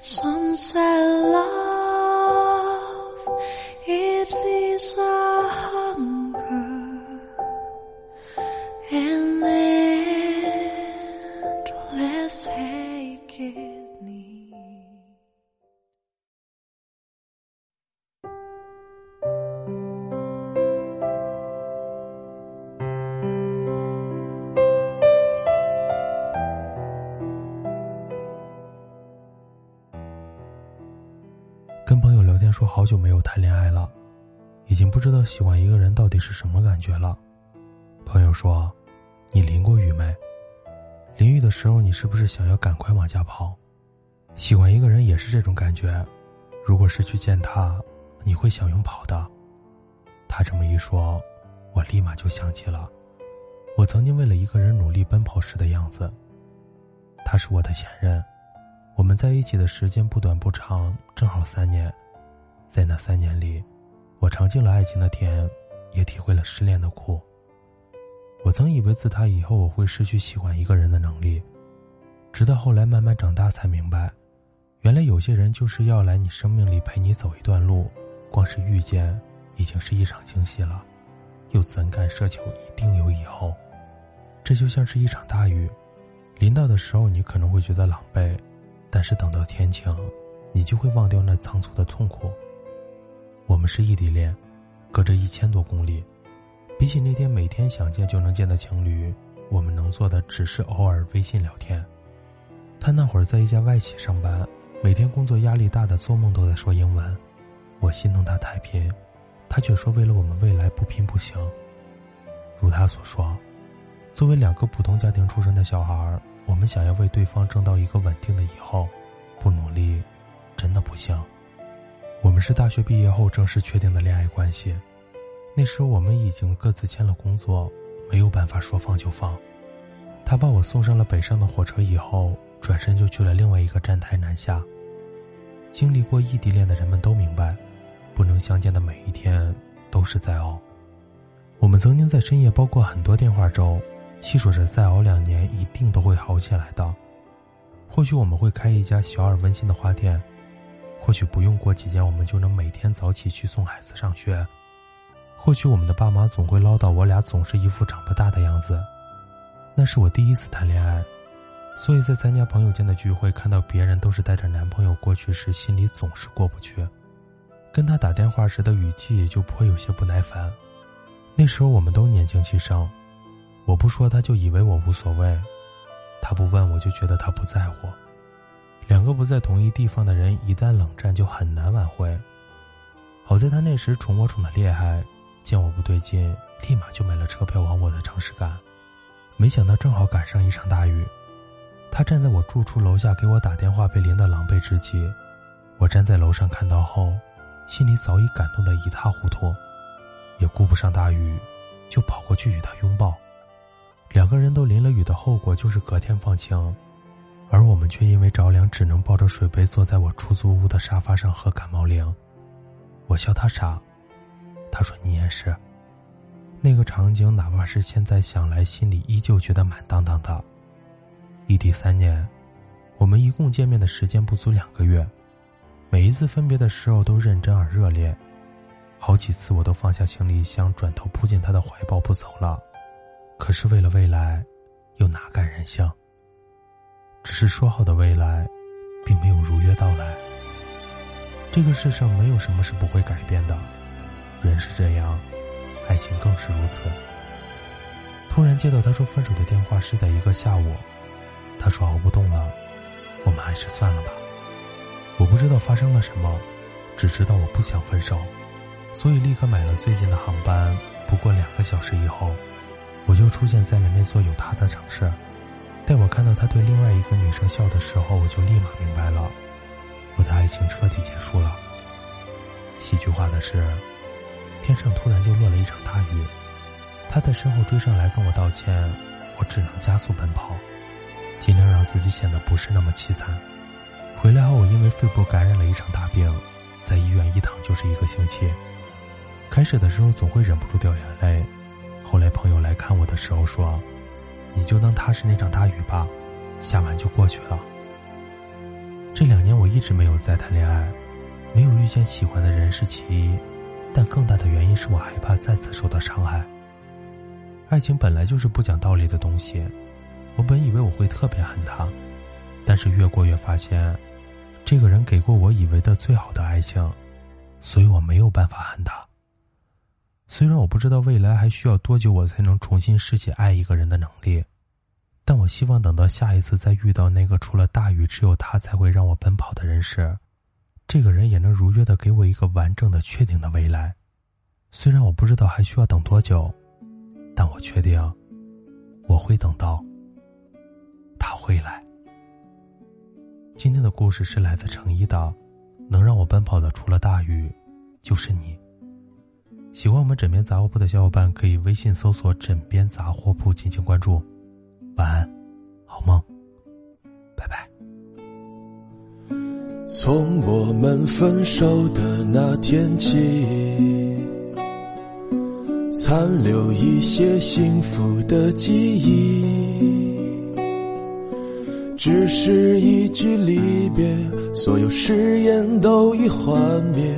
Some say love, it leads us. 说好久没有谈恋爱了，已经不知道喜欢一个人到底是什么感觉了。朋友说：“你淋过雨没？淋雨的时候你是不是想要赶快往家跑？喜欢一个人也是这种感觉，如果是去见他，你会想用跑的。”他这么一说，我立马就想起了我曾经为了一个人努力奔跑时的样子。他是我的前任。我们在一起的时间不短不长，正好三年。在那三年里，我尝尽了爱情的甜，也体会了失恋的苦。我曾以为自他以后我会失去喜欢一个人的能力，直到后来慢慢长大才明白，原来有些人就是要来你生命里陪你走一段路，光是遇见已经是一场惊喜了，又怎敢奢求一定有以后？这就像是一场大雨，淋到的时候你可能会觉得狼狈。但是等到天晴，你就会忘掉那仓促的痛苦。我们是异地恋，隔着一千多公里，比起那天每天想见就能见的情侣，我们能做的只是偶尔微信聊天。他那会儿在一家外企上班，每天工作压力大的做梦都在说英文。我心疼他太拼，他却说为了我们未来不拼不行。如他所说，作为两个普通家庭出身的小孩我们想要为对方争到一个稳定的以后，不努力，真的不行。我们是大学毕业后正式确定的恋爱关系，那时我们已经各自签了工作，没有办法说放就放。他把我送上了北上的火车以后，转身就去了另外一个站台南下。经历过异地恋的人们都明白，不能相见的每一天都是在熬。我们曾经在深夜煲过很多电话粥。细数着，再熬两年，一定都会好起来的。或许我们会开一家小而温馨的花店，或许不用过几天，我们就能每天早起去送孩子上学。或许我们的爸妈总会唠叨，我俩总是一副长不大的样子。那是我第一次谈恋爱，所以在参加朋友间的聚会，看到别人都是带着男朋友过去时，心里总是过不去。跟他打电话时的语气就颇有些不耐烦。那时候我们都年轻气盛。我不说，他就以为我无所谓；他不问，我就觉得他不在乎。两个不在同一地方的人，一旦冷战，就很难挽回。好在他那时宠我宠的厉害，见我不对劲，立马就买了车票往我的城市赶。没想到正好赶上一场大雨，他站在我住处楼下给我打电话，被淋得狼狈至极。我站在楼上看到后，心里早已感动得一塌糊涂，也顾不上大雨，就跑过去与他拥抱。两个人都淋了雨的后果就是隔天放晴，而我们却因为着凉只能抱着水杯坐在我出租屋的沙发上喝感冒灵。我笑他傻，他说你也是。那个场景哪怕是现在想来，心里依旧觉得满当当的。异地三年，我们一共见面的时间不足两个月，每一次分别的时候都认真而热烈，好几次我都放下行李箱，转头扑进他的怀抱不走了。可是为了未来，又哪敢任性？只是说好的未来，并没有如约到来。这个世上没有什么是不会改变的，人是这样，爱情更是如此。突然接到他说分手的电话，是在一个下午。他说熬不动了，我们还是算了吧。我不知道发生了什么，只知道我不想分手，所以立刻买了最近的航班。不过两个小时以后。我就出现在了那座有他的城市，待我看到他对另外一个女生笑的时候，我就立马明白了，我的爱情彻底结束了。戏剧化的是，天上突然就落了一场大雨，他在身后追上来跟我道歉，我只能加速奔跑，尽量让自己显得不是那么凄惨。回来后，我因为肺部感染了一场大病，在医院一躺就是一个星期。开始的时候总会忍不住掉眼泪，后来朋友来看我的时候说。你就当他是那场大雨吧，下完就过去了。这两年我一直没有再谈恋爱，没有遇见喜欢的人是其一，但更大的原因是我害怕再次受到伤害。爱情本来就是不讲道理的东西，我本以为我会特别恨他，但是越过越发现，这个人给过我以为的最好的爱情，所以我没有办法恨他。虽然我不知道未来还需要多久，我才能重新拾起爱一个人的能力，但我希望等到下一次再遇到那个除了大雨只有他才会让我奔跑的人时，这个人也能如约的给我一个完整的、确定的未来。虽然我不知道还需要等多久，但我确定我会等到他会来。今天的故事是来自程一的，能让我奔跑的除了大雨，就是你。喜欢我们枕边杂货铺的小伙伴，可以微信搜索“枕边杂货铺”进行关注。晚安，好梦，拜拜。从我们分手的那天起，残留一些幸福的记忆，只是一句离别，所有誓言都已幻灭。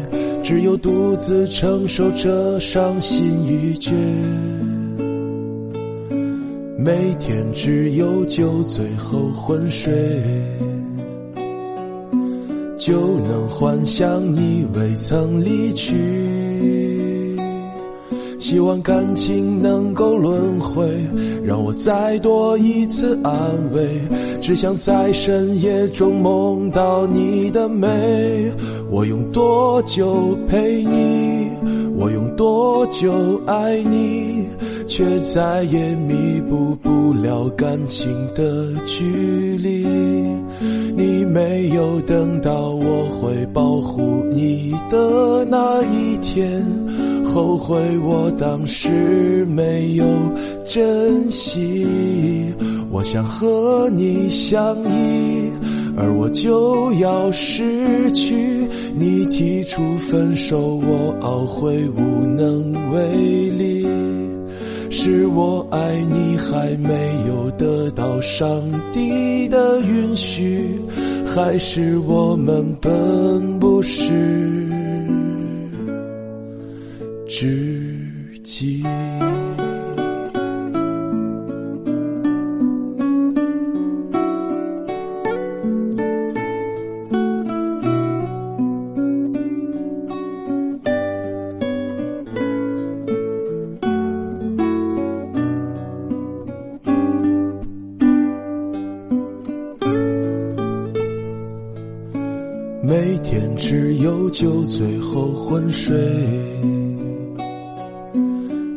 只有独自承受着伤心欲绝，每天只有酒醉后昏睡，就能幻想你未曾离去。希望感情能够轮回，让我再多一次安慰。只想在深夜中梦到你的美。我用多久陪你？我用多久爱你？却再也弥补不了感情的距离。你没有等到我会保护你的那一天。后悔我当时没有珍惜，我想和你相依，而我就要失去。你提出分手，我懊悔无能为力。是我爱你还没有得到上帝的允许，还是我们本不是？知己。每天只有酒醉后昏睡。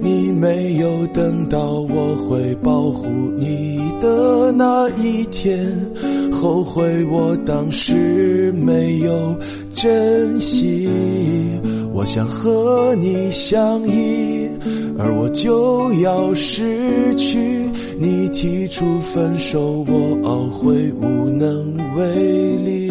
你没有等到我会保护你的那一天，后悔我当时没有珍惜。我想和你相依，而我就要失去。你提出分手，我懊悔无能为力。